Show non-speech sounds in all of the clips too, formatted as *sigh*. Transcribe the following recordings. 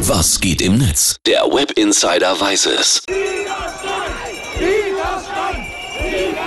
Was geht im Netz? Der Web Insider weiß es.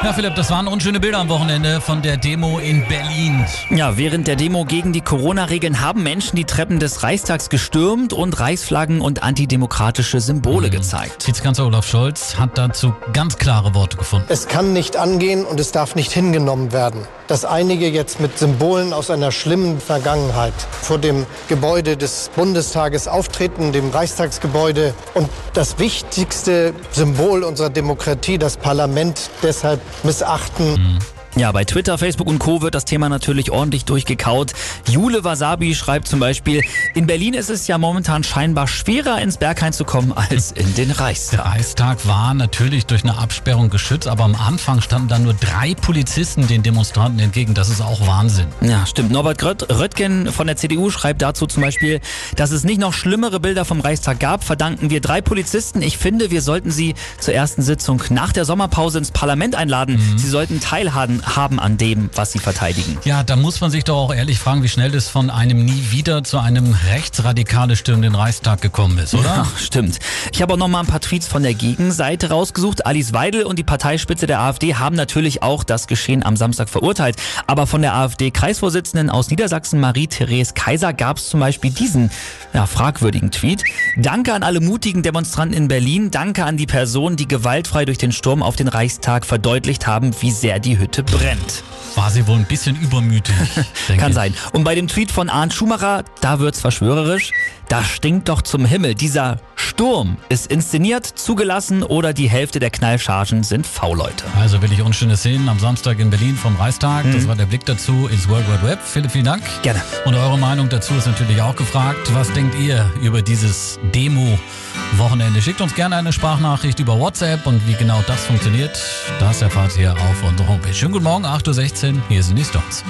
Ja, Philipp, das waren unschöne Bilder am Wochenende von der Demo in Berlin. Ja, während der Demo gegen die Corona-Regeln haben Menschen die Treppen des Reichstags gestürmt und Reichsflaggen und antidemokratische Symbole Mhm. gezeigt. Vizekanzler Olaf Scholz hat dazu ganz klare Worte gefunden. Es kann nicht angehen und es darf nicht hingenommen werden, dass einige jetzt mit Symbolen aus einer schlimmen Vergangenheit vor dem Gebäude des Bundestages auftreten, dem Reichstagsgebäude und das wichtigste Symbol unserer Demokratie, das Parlament, deshalb missachten. Ja, bei Twitter, Facebook und Co. wird das Thema natürlich ordentlich durchgekaut. Jule Wasabi schreibt zum Beispiel, in Berlin ist es ja momentan scheinbar schwerer ins Berghain zu kommen als in den Reichstag. Der Reichstag war natürlich durch eine Absperrung geschützt, aber am Anfang standen dann nur drei Polizisten den Demonstranten entgegen. Das ist auch Wahnsinn. Ja, stimmt. Norbert Rött Röttgen von der CDU schreibt dazu zum Beispiel, dass es nicht noch schlimmere Bilder vom Reichstag gab, verdanken wir drei Polizisten. Ich finde, wir sollten sie zur ersten Sitzung nach der Sommerpause ins Parlament einladen. Sie sollten teilhaben haben an dem, was sie verteidigen. Ja, da muss man sich doch auch ehrlich fragen, wie schnell das von einem nie wieder zu einem rechtsradikale Stimmen den Reichstag gekommen ist, oder? Ja, stimmt. Ich habe auch noch mal ein paar Tweets von der Gegenseite rausgesucht. Alice Weidel und die Parteispitze der AfD haben natürlich auch das Geschehen am Samstag verurteilt. Aber von der AfD-Kreisvorsitzenden aus Niedersachsen, Marie-Therese Kaiser, gab es zum Beispiel diesen ja, fragwürdigen Tweet. Danke an alle mutigen Demonstranten in Berlin. Danke an die Personen, die gewaltfrei durch den Sturm auf den Reichstag verdeutlicht haben, wie sehr die Hütte brennt. War sie wohl ein bisschen übermütig. *laughs* Kann ich. sein. Und bei dem Tweet von Arndt Schumacher, da wird's verschwörerisch. Da stinkt doch zum Himmel. Dieser Sturm ist inszeniert, zugelassen oder die Hälfte der Knallchargen sind V-Leute. Also wirklich unschöne Szenen am Samstag in Berlin vom Reichstag. Das war der Blick dazu ins World Wide Web. Philipp, vielen Dank. Gerne. Und eure Meinung dazu ist natürlich auch gefragt. Was denkt ihr über dieses Demo-Wochenende? Schickt uns gerne eine Sprachnachricht über WhatsApp und wie genau das funktioniert, das erfahrt ihr auf unserer Homepage. Schönen guten Morgen, 8.16 Uhr. Hier sind die Stones.